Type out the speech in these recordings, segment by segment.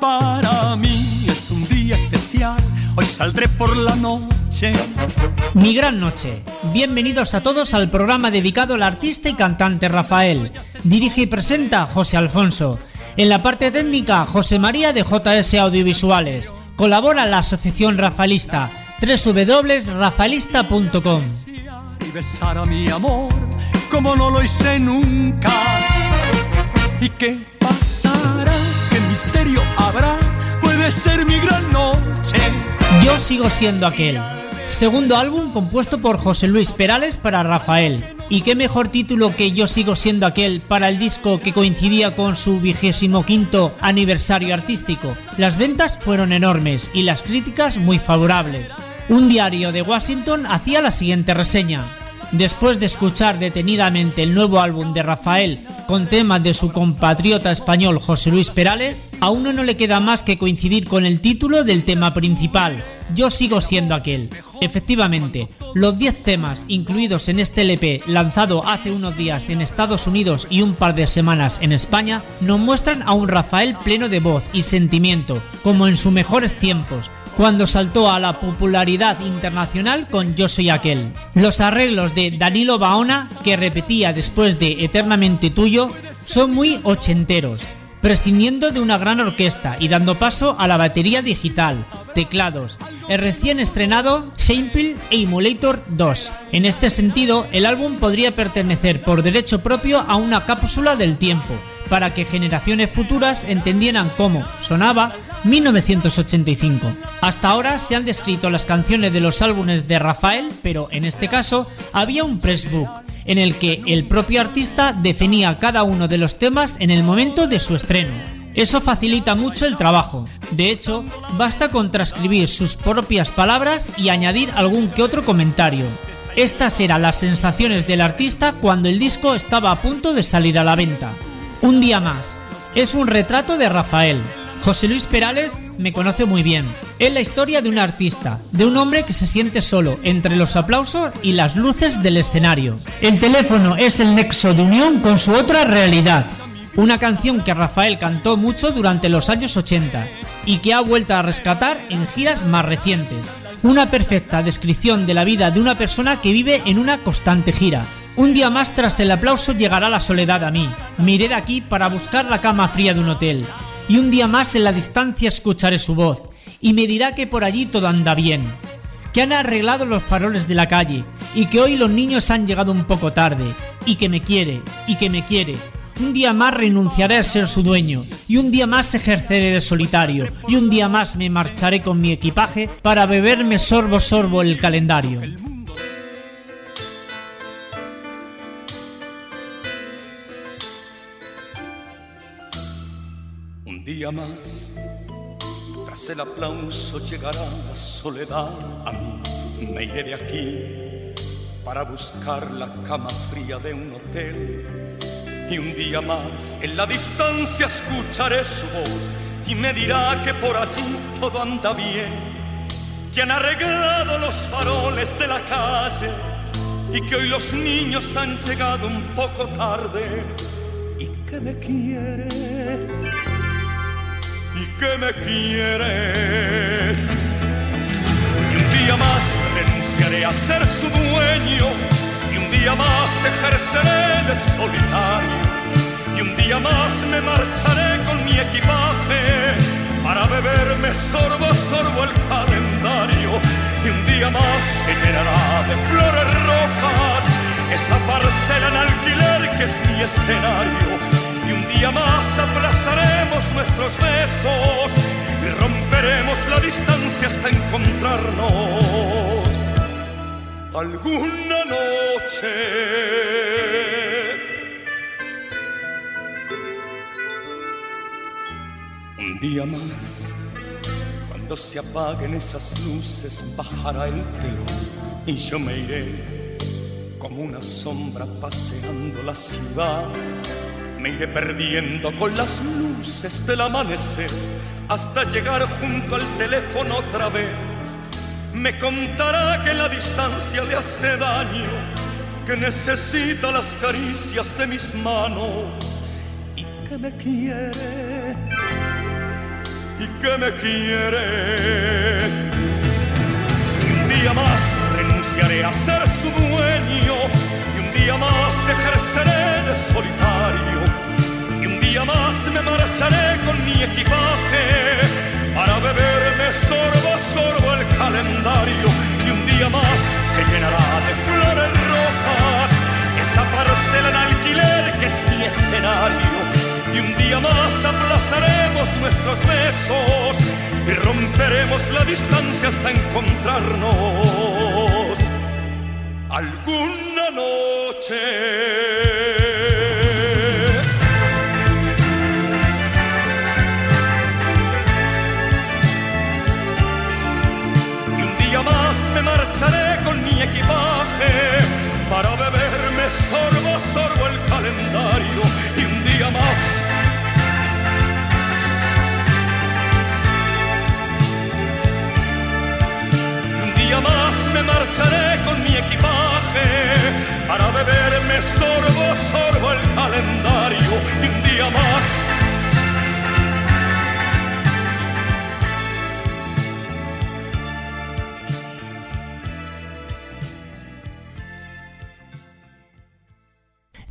Para mí es un día especial. Hoy saldré por la noche. Mi gran noche. Bienvenidos a todos al programa dedicado al artista y cantante Rafael. Dirige y presenta José Alfonso. En la parte técnica, José María de JS Audiovisuales. Colabora la Asociación Rafaelista www.rafaelista.com. Y besar a mi amor como no lo hice nunca. ¿Y misterio habrá? Puede ser mi gran. Yo sigo siendo aquel. Segundo álbum compuesto por José Luis Perales para Rafael. ¿Y qué mejor título que Yo sigo siendo aquel para el disco que coincidía con su vigésimo quinto aniversario artístico? Las ventas fueron enormes y las críticas muy favorables. Un diario de Washington hacía la siguiente reseña. Después de escuchar detenidamente el nuevo álbum de Rafael con temas de su compatriota español José Luis Perales, a uno no le queda más que coincidir con el título del tema principal, Yo sigo siendo aquel. Efectivamente, los 10 temas incluidos en este LP lanzado hace unos días en Estados Unidos y un par de semanas en España nos muestran a un Rafael pleno de voz y sentimiento, como en sus mejores tiempos, cuando saltó a la popularidad internacional con Yo Soy Aquel. Los arreglos de Danilo Baona, que repetía después de Eternamente Tuyo, son muy ochenteros, prescindiendo de una gran orquesta y dando paso a la batería digital, teclados, el recién estrenado Sample Emulator 2. En este sentido, el álbum podría pertenecer por derecho propio a una cápsula del tiempo, para que generaciones futuras entendieran cómo sonaba 1985. Hasta ahora se han descrito las canciones de los álbumes de Rafael, pero en este caso había un pressbook en el que el propio artista definía cada uno de los temas en el momento de su estreno. Eso facilita mucho el trabajo. De hecho, basta con transcribir sus propias palabras y añadir algún que otro comentario. Estas eran las sensaciones del artista cuando el disco estaba a punto de salir a la venta. Un día más. Es un retrato de Rafael, José Luis Perales me conoce muy bien. Es la historia de un artista, de un hombre que se siente solo entre los aplausos y las luces del escenario. El teléfono es el nexo de unión con su otra realidad. Una canción que Rafael cantó mucho durante los años 80 y que ha vuelto a rescatar en giras más recientes. Una perfecta descripción de la vida de una persona que vive en una constante gira. Un día más tras el aplauso llegará la soledad a mí. Miré de aquí para buscar la cama fría de un hotel y un día más en la distancia escucharé su voz, y me dirá que por allí todo anda bien, que han arreglado los faroles de la calle, y que hoy los niños han llegado un poco tarde, y que me quiere, y que me quiere. Un día más renunciaré a ser su dueño, y un día más ejerceré de solitario, y un día más me marcharé con mi equipaje para beberme sorbo sorbo el calendario. Día más, tras el aplauso llegará la soledad a mí. Me iré de aquí para buscar la cama fría de un hotel. Y un día más, en la distancia escucharé su voz y me dirá que por así todo anda bien. Que han arreglado los faroles de la calle y que hoy los niños han llegado un poco tarde y que me quiere que me quiere. Y un día más renunciaré a ser su dueño, y un día más ejerceré de solitario, y un día más me marcharé con mi equipaje para beberme sorbo a sorbo el calendario, y un día más se llenará de flores rojas esa parcela en alquiler que es mi escenario y un día más aplazaremos nuestros besos y romperemos la distancia hasta encontrarnos alguna noche. Un día más, cuando se apaguen esas luces, bajará el telón y yo me iré como una sombra paseando la ciudad. Me iré perdiendo con las luces del amanecer hasta llegar junto al teléfono otra vez. Me contará que la distancia le hace daño, que necesita las caricias de mis manos y que me quiere, y que me quiere. Un día más renunciaré a ser su dueño, y un día más ejerceré de solitario, día más me marcharé con mi equipaje para beberme sorbo a sorbo el calendario y un día más se llenará de flores rojas esa parcela en alquiler que es mi escenario y un día más aplazaremos nuestros besos y romperemos la distancia hasta encontrarnos alguna noche. Para beberme sorbo sorbo el calendario y un día más. Un día más me marcharé con mi equipaje para beberme sorbo sorbo el calendario y un día más.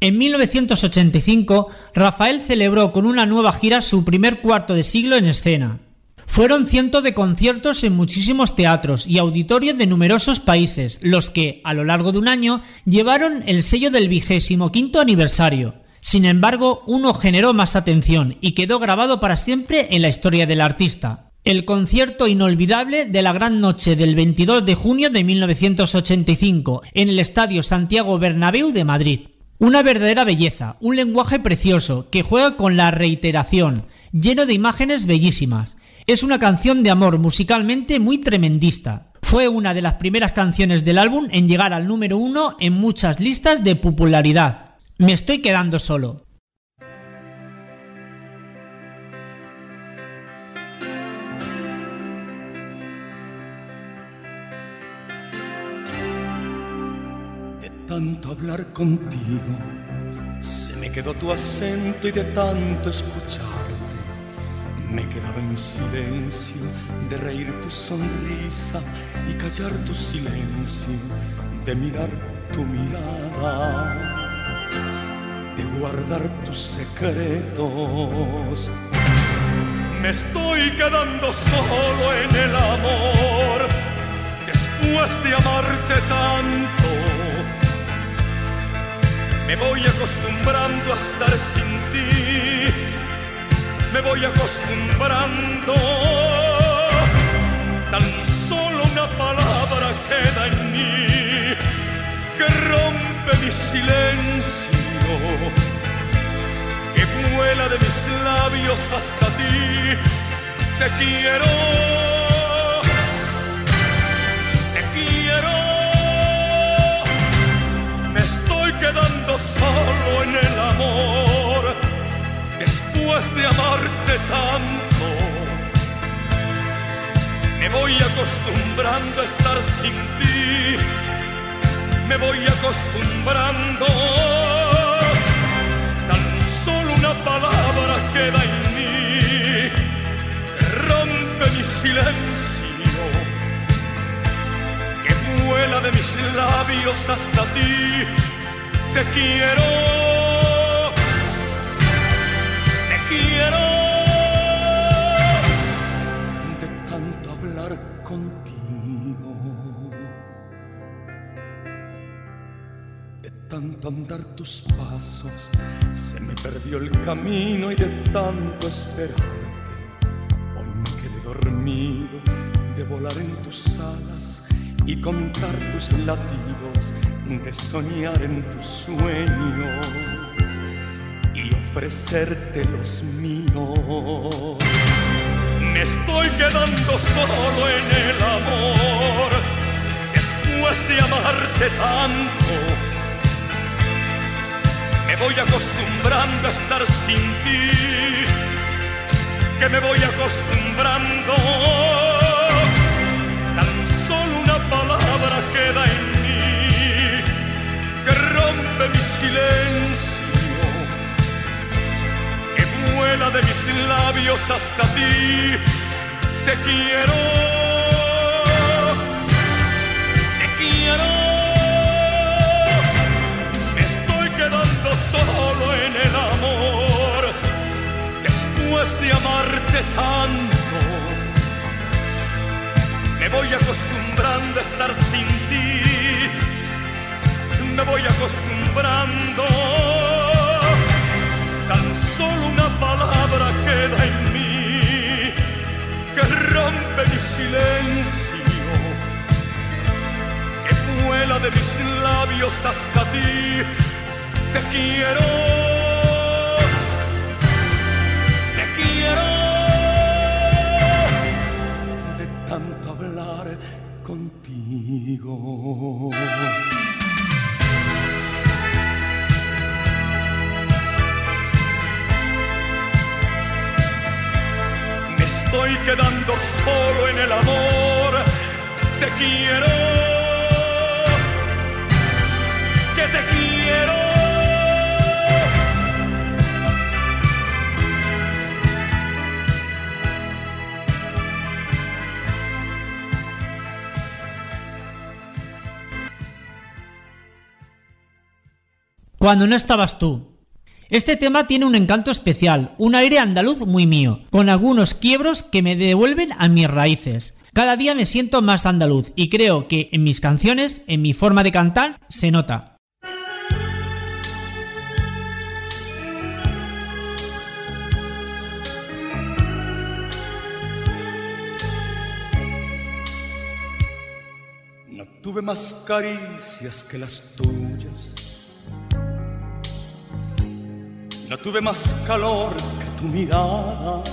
En 1985, Rafael celebró con una nueva gira su primer cuarto de siglo en escena. Fueron cientos de conciertos en muchísimos teatros y auditorios de numerosos países, los que, a lo largo de un año, llevaron el sello del vigésimo quinto aniversario. Sin embargo, uno generó más atención y quedó grabado para siempre en la historia del artista. El concierto inolvidable de la gran noche del 22 de junio de 1985 en el Estadio Santiago Bernabéu de Madrid. Una verdadera belleza, un lenguaje precioso que juega con la reiteración, lleno de imágenes bellísimas. Es una canción de amor musicalmente muy tremendista. Fue una de las primeras canciones del álbum en llegar al número uno en muchas listas de popularidad. Me estoy quedando solo. Hablar contigo, se me quedó tu acento y de tanto escucharte, me quedaba en silencio de reír tu sonrisa y callar tu silencio, de mirar tu mirada, de guardar tus secretos. Me estoy quedando solo en el amor, después de amarte tanto me voy acostumbrando a estar sin ti, me voy acostumbrando. Tan solo una palabra queda en mí que rompe mi silencio, que vuela de mis labios hasta ti. Te quiero. Quedando solo en el amor después de amarte tanto. Me voy acostumbrando a estar sin ti, me voy acostumbrando. Tan solo una palabra queda en mí rompe mi silencio, que vuela de mis labios hasta ti te quiero, te quiero. De tanto hablar contigo, de tanto andar tus pasos, se me perdió el camino y de tanto esperarte, hoy me quedé dormido. De volar en tus alas y contar tus latidos, de soñar en tus sueños y ofrecerte los míos. Me estoy quedando solo en el amor después de amarte tanto. Me voy acostumbrando a estar sin ti, que me voy acostumbrando. Que rompe mi silencio, que vuela de mis labios hasta ti. Te quiero, te quiero. Me estoy quedando solo en el amor después de amarte tanto. Me voy acostumbrando a estar sin ti. Me voy acostumbrando. Tan solo una palabra queda en mí que rompe mi silencio, que vuela de mis labios hasta ti. Te quiero, te quiero. De tanto hablar contigo. Estoy quedando solo en el amor. Te quiero, que te quiero. Cuando no estabas tú. Este tema tiene un encanto especial, un aire andaluz muy mío, con algunos quiebros que me devuelven a mis raíces. Cada día me siento más andaluz y creo que en mis canciones, en mi forma de cantar, se nota. No tuve más caricias que las tuyas. No tuve más calor que tu mirada.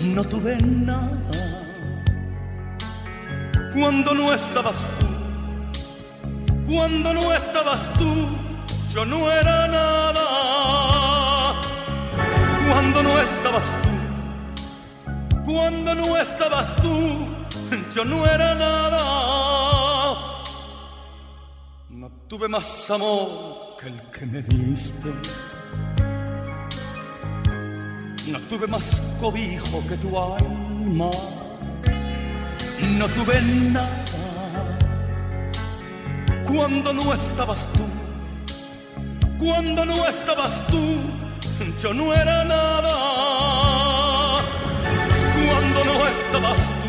No tuve nada cuando no estabas tú. Cuando no estabas tú, yo no era nada. Cuando no estabas tú. Cuando no estabas tú, yo no era nada. No tuve más amor que el que me diste. No tuve más cobijo que tu alma. No tuve nada cuando no estabas tú. Cuando no estabas tú, yo no era nada. Cuando no estabas tú.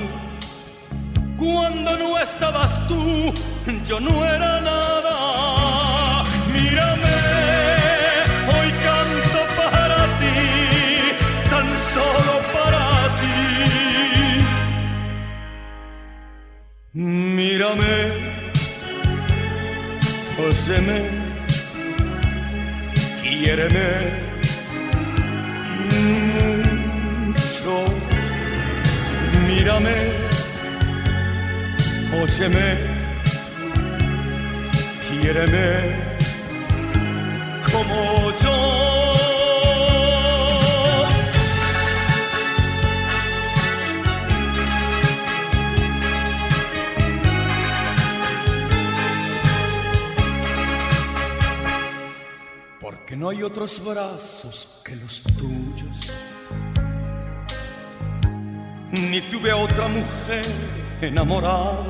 Cuando no estabas tú, yo no era nada. Mírame, óseme, quiéreme mucho. Mírame, óyeme, quiéreme como no hay otros brazos que los tuyos. Ni tuve otra mujer enamorada.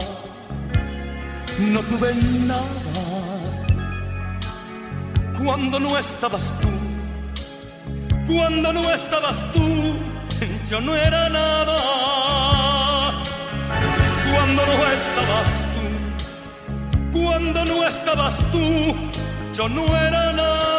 No tuve nada cuando no estabas tú. Cuando no estabas tú, yo no era nada. Cuando no estabas tú. Cuando no estabas tú, yo no era nada.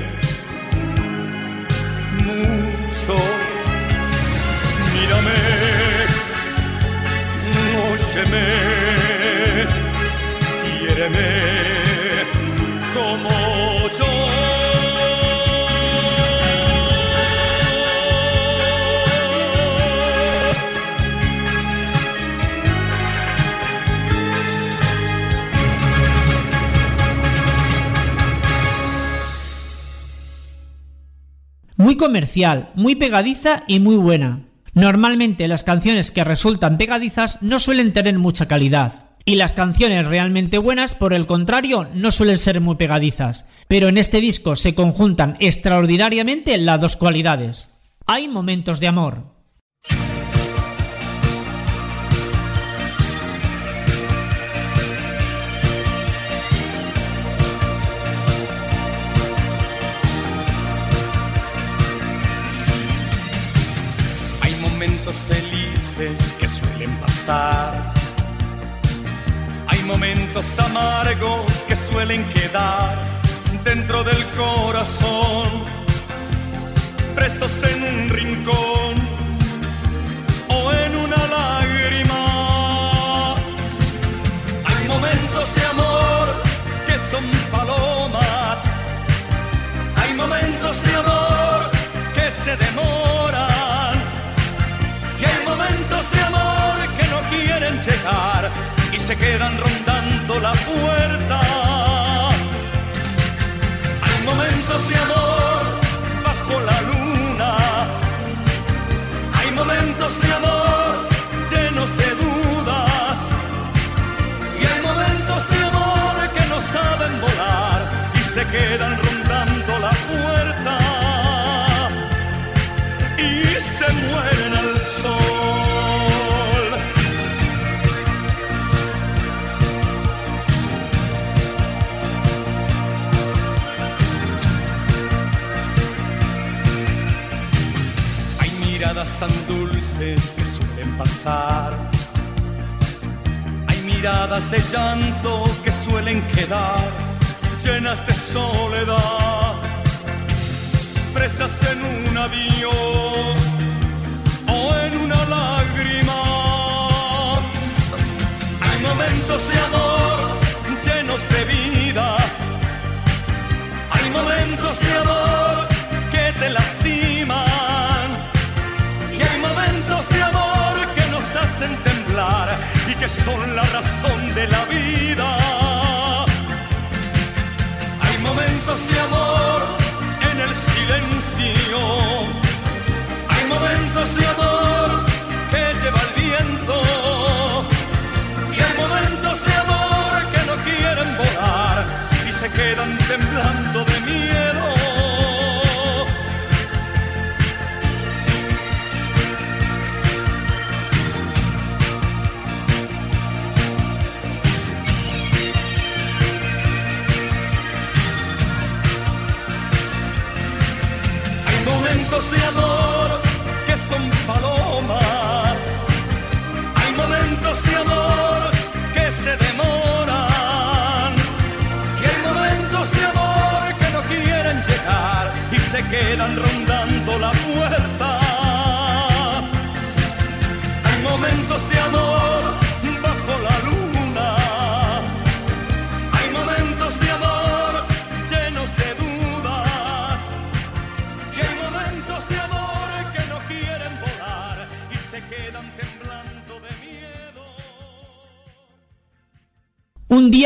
quiéreme como yo. Muy comercial, muy pegadiza y muy buena. Normalmente las canciones que resultan pegadizas no suelen tener mucha calidad. Y las canciones realmente buenas, por el contrario, no suelen ser muy pegadizas. Pero en este disco se conjuntan extraordinariamente las dos cualidades. Hay momentos de amor. Hay momentos amargos que suelen quedar dentro del corazón, presos en un rincón o en una lágrima. Hay momentos de amor que son palomas. Hay momentos se quedan rondando la puerta. Hay momentos de amor tan dulces que suelen pasar. Hay miradas de llanto que suelen quedar llenas de soledad presas en un adiós o en una lágrima. Hay momentos de amor llenos de vida. Hay momentos de que son la razón de la vida.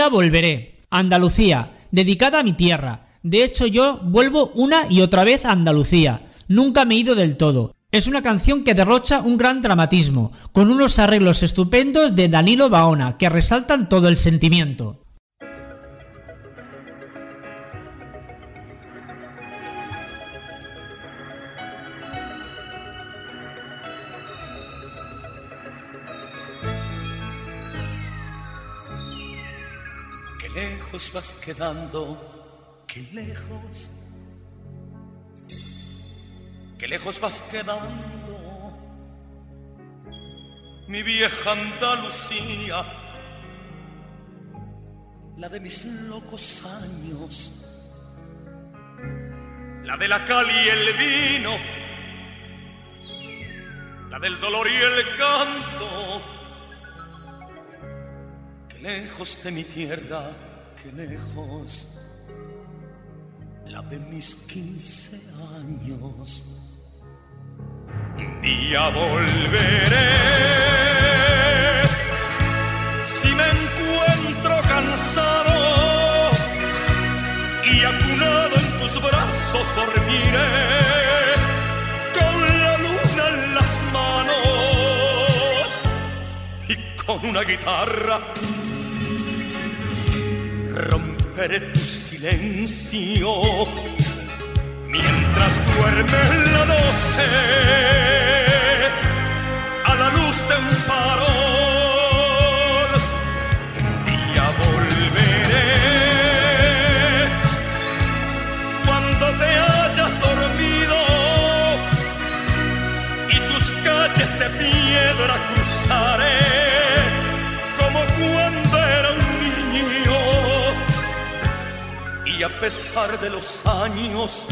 Volveré. Andalucía, dedicada a mi tierra. De hecho, yo vuelvo una y otra vez a Andalucía. Nunca me he ido del todo. Es una canción que derrocha un gran dramatismo, con unos arreglos estupendos de Danilo Baona, que resaltan todo el sentimiento. Vas quedando, qué lejos, qué lejos vas quedando, mi vieja Andalucía, la de mis locos años, la de la cal y el vino, la del dolor y el canto lejos de mi tierra, lejos, la de mis quince años. Un día volveré, si me encuentro cansado y acunado en tus brazos dormiré. Con la luna en las manos y con una guitarra romperé tu silencio mientras duerme la noche pesar de los años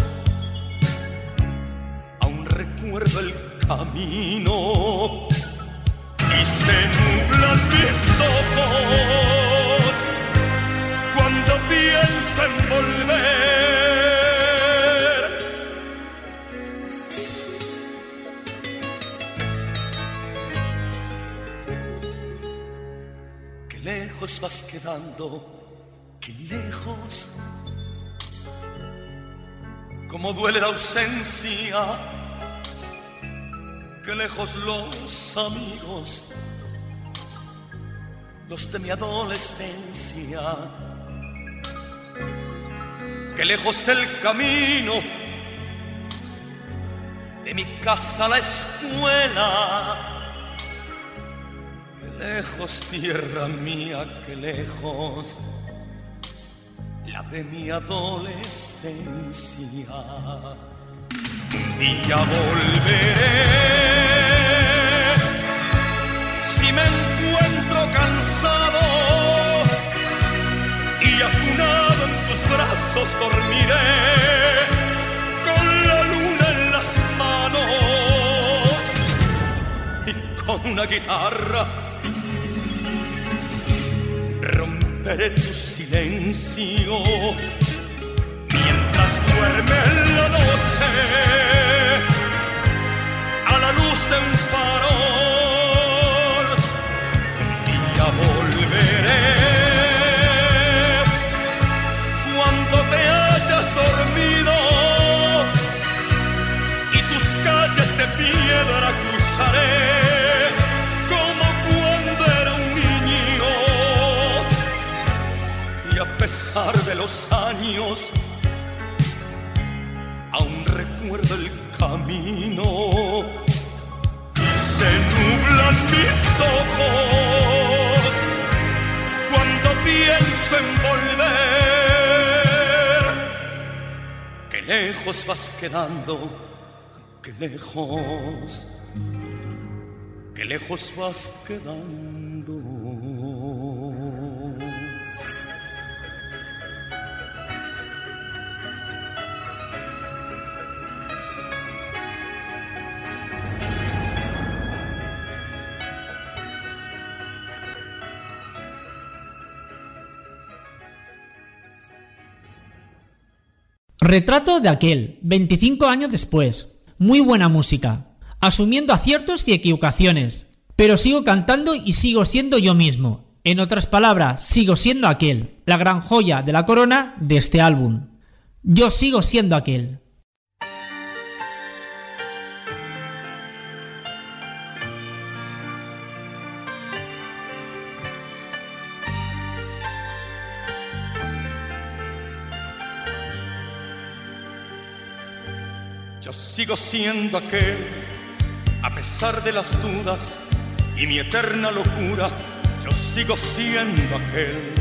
aún recuerdo el camino y se nublan mis ojos cuando pienso en volver. Qué lejos vas quedando, qué lejos como duele la ausencia, que lejos los amigos, los de mi adolescencia, que lejos el camino, de mi casa a la escuela, que lejos tierra mía, que lejos la de mi adolescencia. Un día volveré si me encuentro cansado y acunado en tus brazos dormiré con la luna en las manos y con una guitarra romperé tu silencio mientras duerme la noche a la luz de un farol. Pesar de los años aún recuerdo el camino. Y se nublan mis ojos cuando pienso en volver. Que lejos vas quedando que lejos que lejos vas quedando Retrato de aquel, 25 años después. Muy buena música, asumiendo aciertos y equivocaciones. Pero sigo cantando y sigo siendo yo mismo. En otras palabras, sigo siendo aquel, la gran joya de la corona de este álbum. Yo sigo siendo aquel. Sigo siendo aquel, a pesar de las dudas y mi eterna locura, yo sigo siendo aquel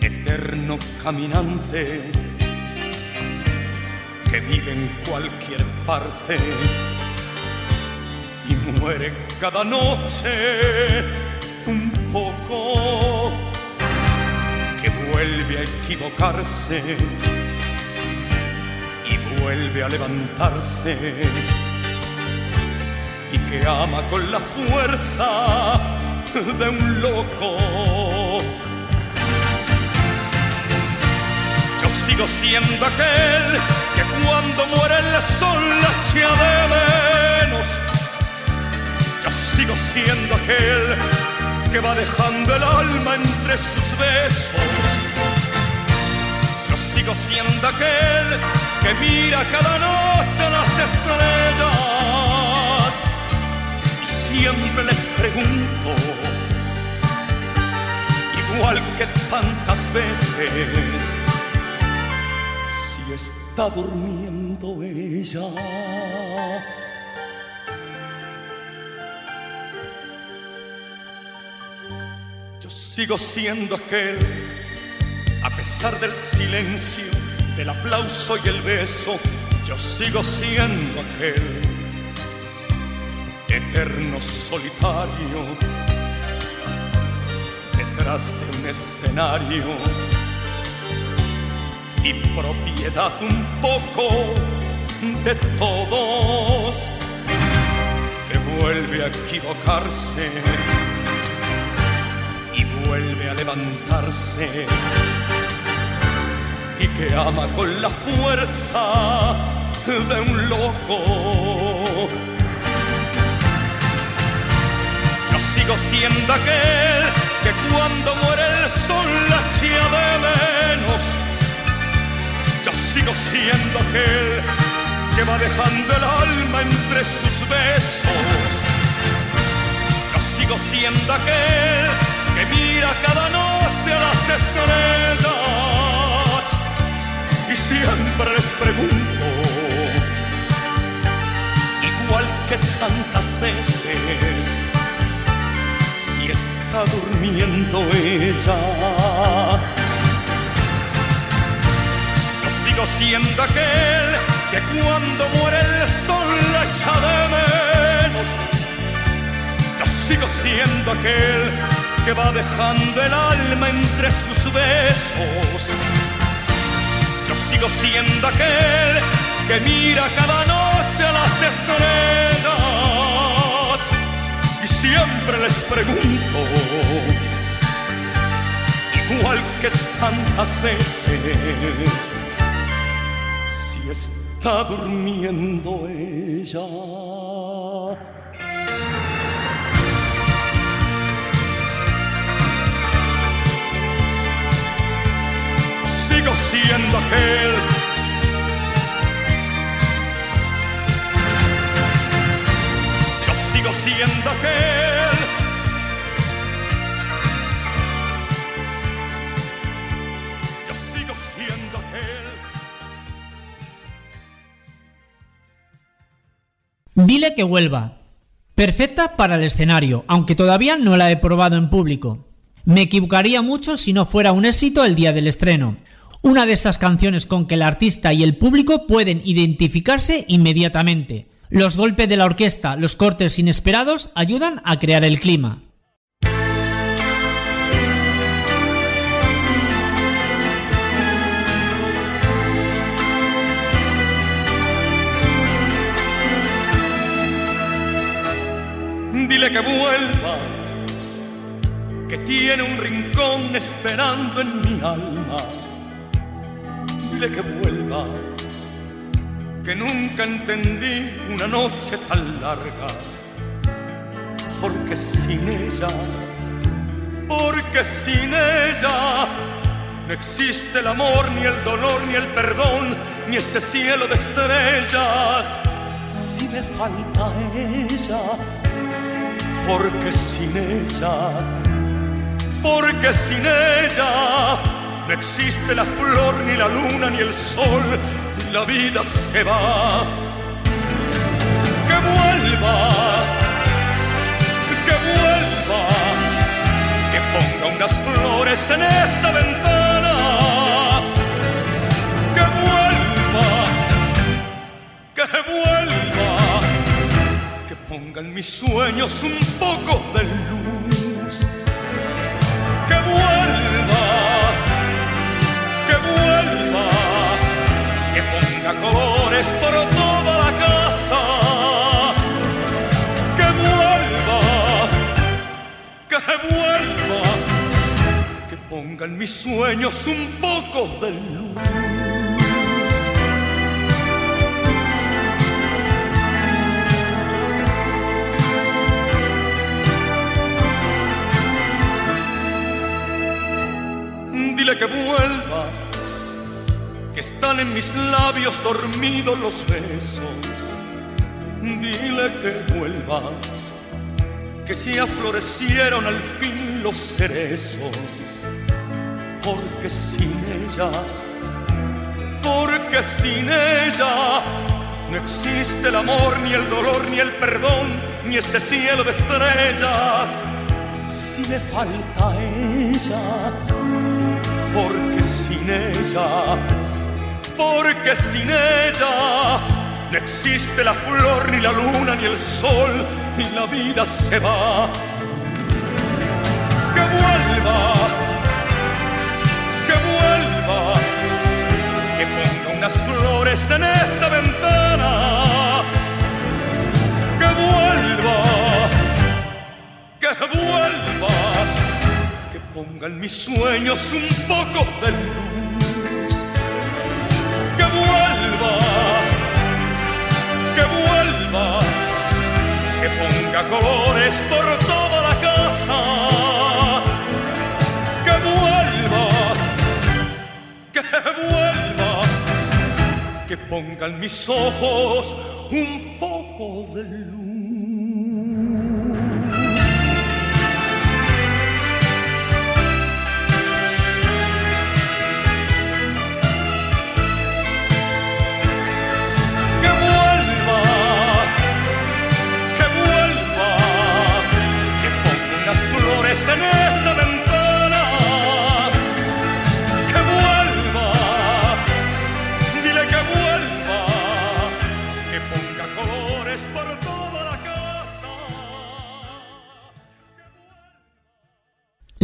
eterno caminante que vive en cualquier parte y muere cada noche un poco, que vuelve a equivocarse vuelve a levantarse y que ama con la fuerza de un loco. Yo sigo siendo aquel que cuando muere el sol la echa de menos. Yo sigo siendo aquel que va dejando el alma entre sus besos. Yo sigo siendo aquel que mira cada noche las estrellas y siempre les pregunto, igual que tantas veces, si está durmiendo ella. Yo sigo siendo aquel, a pesar del silencio, del aplauso y el beso, yo sigo siendo aquel eterno solitario detrás de un escenario y propiedad un poco de todos que vuelve a equivocarse y vuelve a levantarse y que ama con la fuerza de un loco. Yo sigo siendo aquel que cuando muere el sol la echa de menos. Yo sigo siendo aquel que va dejando el alma entre sus besos. Yo sigo siendo aquel que mira cada noche a las estrellas siempre les pregunto, igual que tantas veces, si está durmiendo ella. Yo sigo siendo aquel que cuando muere el sol la echa de menos. Yo sigo siendo aquel que va dejando el alma entre sus besos. Sigo siendo aquel que mira cada noche a las estrellas y siempre les pregunto, igual que tantas veces, si está durmiendo ella. Siendo aquel yo sigo siendo aquel yo sigo siendo aquel Dile que vuelva. Perfecta para el escenario, aunque todavía no la he probado en público. Me equivocaría mucho si no fuera un éxito el día del estreno. Una de esas canciones con que el artista y el público pueden identificarse inmediatamente. Los golpes de la orquesta, los cortes inesperados ayudan a crear el clima. dile que vuelva que tiene un rincón esperando en mi alma dile que vuelva que nunca entendí una noche tan larga porque sin ella porque sin ella no existe el amor, ni el dolor, ni el perdón, ni ese cielo de estrellas. Si me falta ella, porque sin ella, porque sin ella no existe la flor, ni la luna, ni el sol, y la vida se va. Que vuelva, que vuelva, que ponga unas flores en esa ventana. Que vuelva, que vuelva, que ponga en mis sueños un poco de luz. Que vuelva vuelva, que ponga colores por toda la casa. Que vuelva, que vuelva, que ponga en mis sueños un poco de luz. Dile que vuelva, que están en mis labios dormidos los besos. Dile que vuelva, que ya florecieron al fin los cerezos. Porque sin ella, porque sin ella no existe el amor, ni el dolor, ni el perdón, ni ese cielo de estrellas. Si me falta ella, porque sin ella, porque sin ella no existe la flor, ni la luna, ni el sol, y la vida se va. Que vuelva, que vuelva, que ponga unas flores en esa ventana. Que vuelva, que vuelva que ponga en mis sueños un poco de luz. Vuelva, que vuelva, que ponga colores por toda la casa. Que vuelva, que vuelva, que ponga en mis ojos un poco de luz.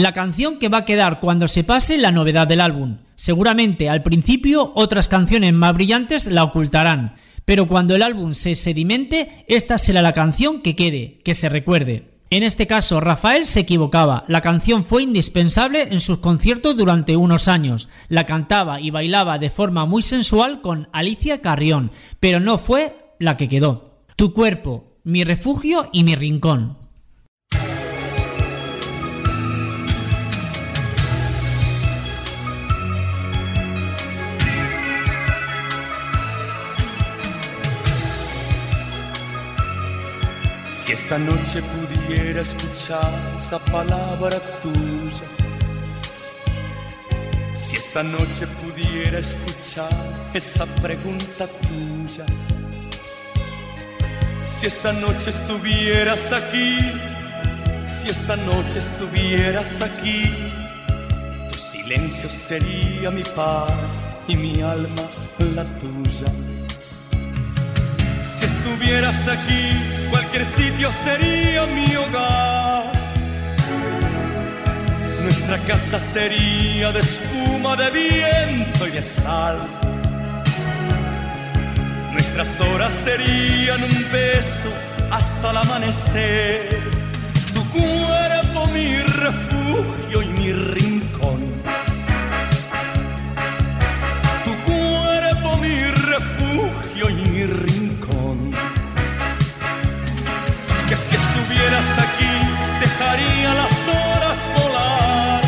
La canción que va a quedar cuando se pase la novedad del álbum. Seguramente al principio otras canciones más brillantes la ocultarán, pero cuando el álbum se sedimente, esta será la canción que quede, que se recuerde. En este caso, Rafael se equivocaba. La canción fue indispensable en sus conciertos durante unos años. La cantaba y bailaba de forma muy sensual con Alicia Carrión, pero no fue la que quedó. Tu cuerpo, mi refugio y mi rincón. Esta noche pudiera escuchar esa palabra tuya, si esta noche pudiera escuchar esa pregunta tuya, si esta noche estuvieras aquí, si esta noche estuvieras aquí, tu silencio sería mi paz y mi alma la tuya. Si estuvieras aquí, cualquier sitio sería mi hogar. Nuestra casa sería de espuma, de viento y de sal. Nuestras horas serían un beso hasta el amanecer. Tu cuerpo mi refugio y mi rincón. Tu cuerpo mi refugio y mi rincón. Estuvieras aquí dejaría las horas volar.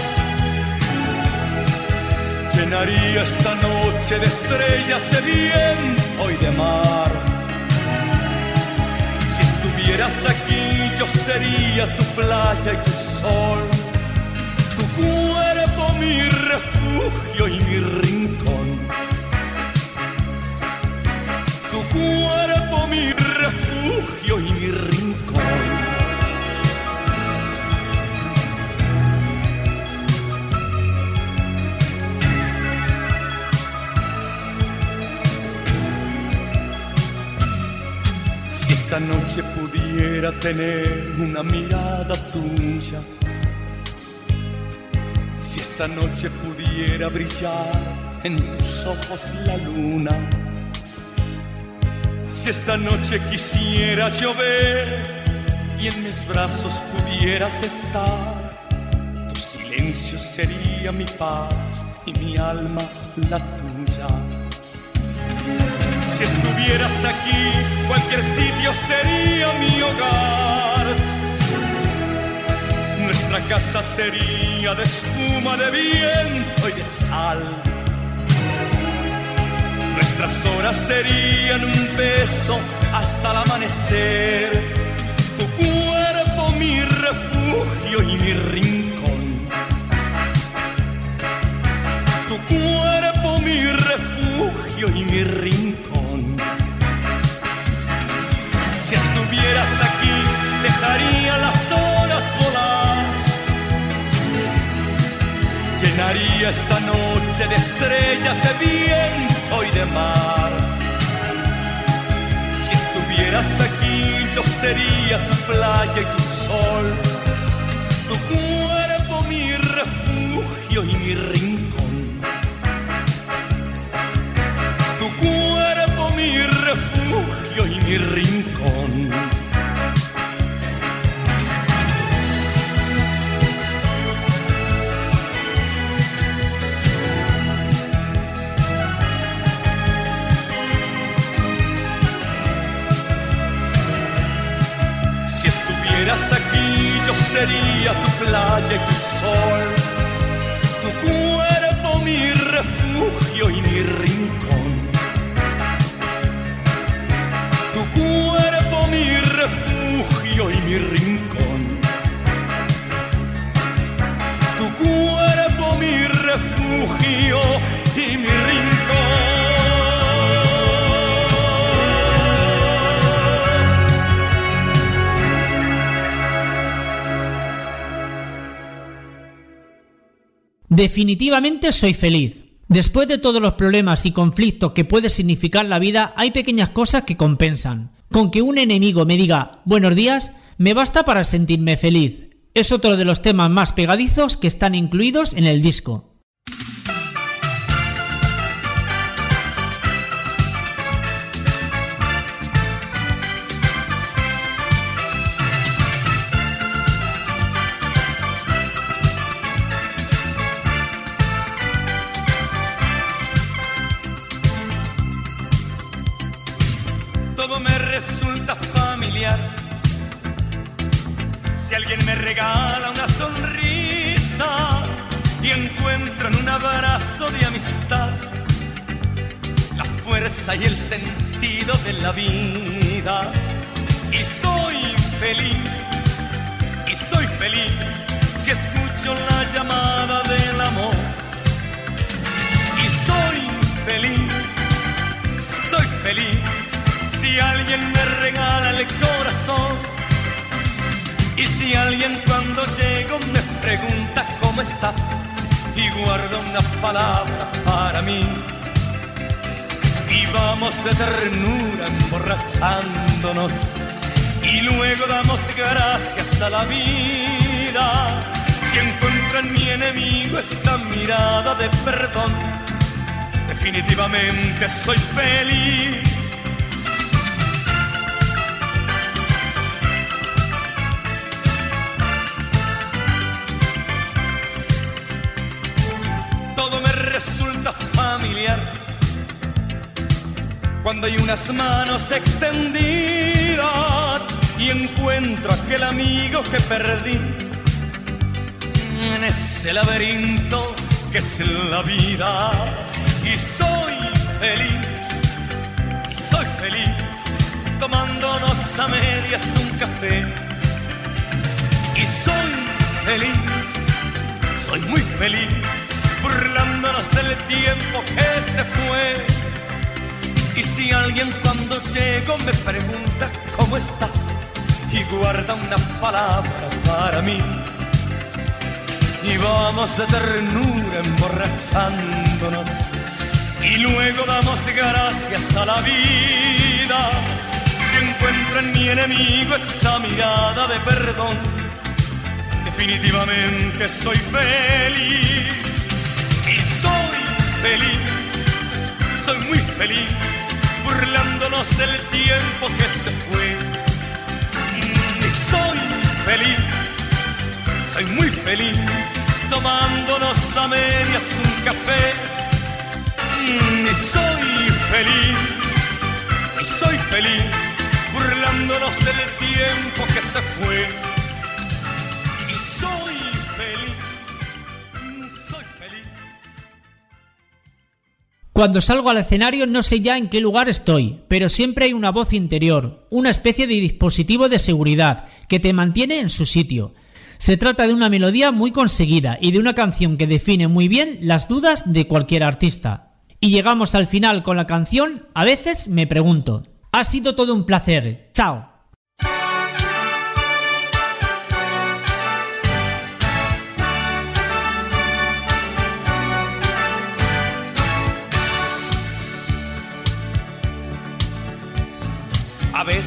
Llenaría esta noche de estrellas de viento y de mar. Si estuvieras aquí yo sería tu playa y tu sol. Tu cuerpo mi refugio y mi rincón. Tu cuerpo mi refugio esta noche pudiera tener una mirada tuya, si esta noche pudiera brillar en tus ojos la luna, si esta noche quisiera llover y en mis brazos pudieras estar, tu silencio sería mi paz y mi alma la tuya. Si estuvieras aquí, cualquier sitio sería mi hogar. Nuestra casa sería de espuma, de viento y de sal. Nuestras horas serían un beso hasta el amanecer. Tu cuerpo mi refugio y mi rincón. Tu cuerpo mi refugio y mi rincón. Llenaría esta noche de estrellas de viento y de mar. Si estuvieras aquí, yo sería tu playa y tu sol. Tu cuerpo mi refugio y mi rincón. Sería tu playa Definitivamente soy feliz. Después de todos los problemas y conflictos que puede significar la vida, hay pequeñas cosas que compensan. Con que un enemigo me diga buenos días, me basta para sentirme feliz. Es otro de los temas más pegadizos que están incluidos en el disco. Regala una sonrisa y encuentro en un abrazo de amistad la fuerza y el sentido de la vida. Y soy feliz, y soy feliz si escucho la llamada del amor. Y soy feliz, soy feliz si alguien me regala el corazón y si alguien cuando llego me pregunta cómo estás y guarda una palabra para mí. Y vamos de ternura emborrachándonos. Y luego damos gracias a la vida. Si encuentro en mi enemigo esa mirada de perdón definitivamente soy feliz Cuando hay unas manos extendidas y encuentro aquel amigo que perdí en ese laberinto que es la vida. Y soy feliz, y soy feliz, tomándonos a medias un café. Y soy feliz, soy muy feliz burlándonos del tiempo que se fue. Y si alguien cuando llego me pregunta cómo estás y guarda una palabra para mí. Y vamos de ternura emborrachándonos y luego damos gracias a la vida. Si encuentro en mi enemigo esa mirada de perdón. Definitivamente soy feliz feliz, soy muy feliz, burlándonos del tiempo que se fue. Y soy feliz, soy muy feliz, tomándonos a medias un café. Y soy feliz y soy feliz burlándonos del tiempo que se fue. Cuando salgo al escenario no sé ya en qué lugar estoy, pero siempre hay una voz interior, una especie de dispositivo de seguridad que te mantiene en su sitio. Se trata de una melodía muy conseguida y de una canción que define muy bien las dudas de cualquier artista. Y llegamos al final con la canción A veces me pregunto. Ha sido todo un placer. Chao.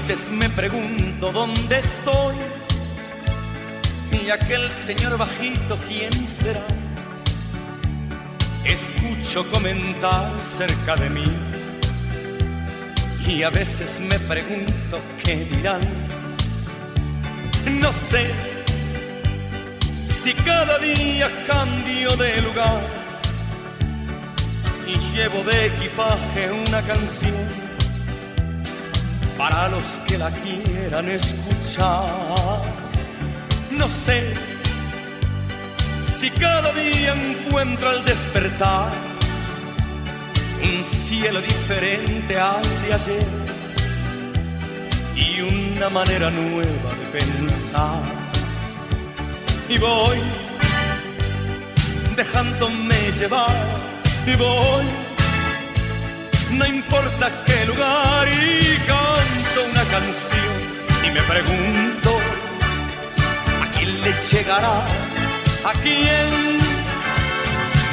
Veces me pregunto dónde estoy y aquel señor bajito, ¿quién será? Escucho comentar cerca de mí y a veces me pregunto qué dirán. No sé si cada día cambio de lugar y llevo de equipaje una canción para los que la quieran escuchar. No sé si cada día encuentro al despertar un cielo diferente al de ayer y una manera nueva de pensar. Y voy dejándome llevar y voy no importa qué lugar y una canción y me pregunto a quién le llegará, a quién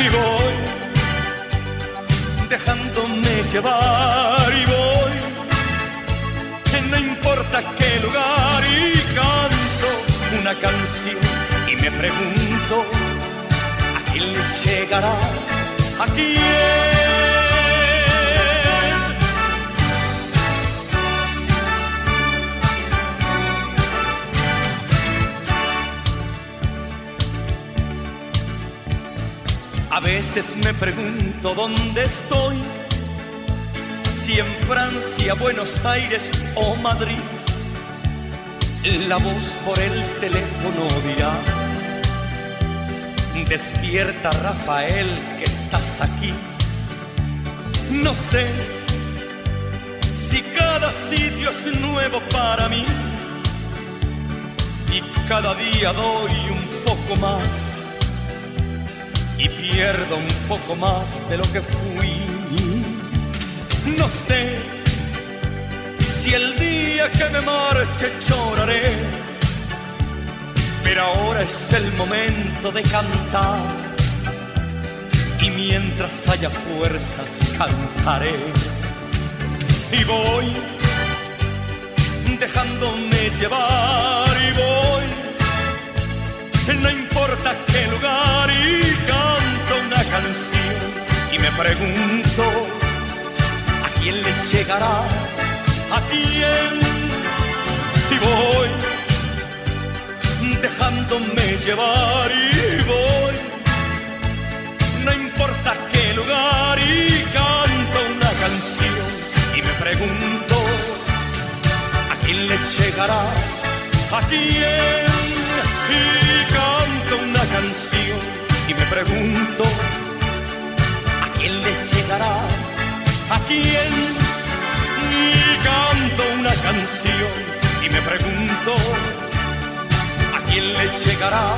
y voy dejándome llevar y voy no importa qué lugar y canto una canción y me pregunto a quién le llegará, a quién A veces me pregunto dónde estoy, si en Francia, Buenos Aires o Madrid. La voz por el teléfono dirá, despierta Rafael que estás aquí. No sé si cada sitio es nuevo para mí y cada día doy un poco más y pierdo un poco más de lo que fui. No sé si el día que me marche lloraré, pero ahora es el momento de cantar. Y mientras haya fuerzas cantaré. Y voy dejándome llevar y voy no importa qué lugar y canto una canción y me pregunto a quién le llegará, a quién y voy dejándome llevar y voy. No importa qué lugar y canto una canción y me pregunto a quién le llegará, a quién y una canción y me pregunto a quién le llegará, a quién y canto una canción y me pregunto a quién le llegará,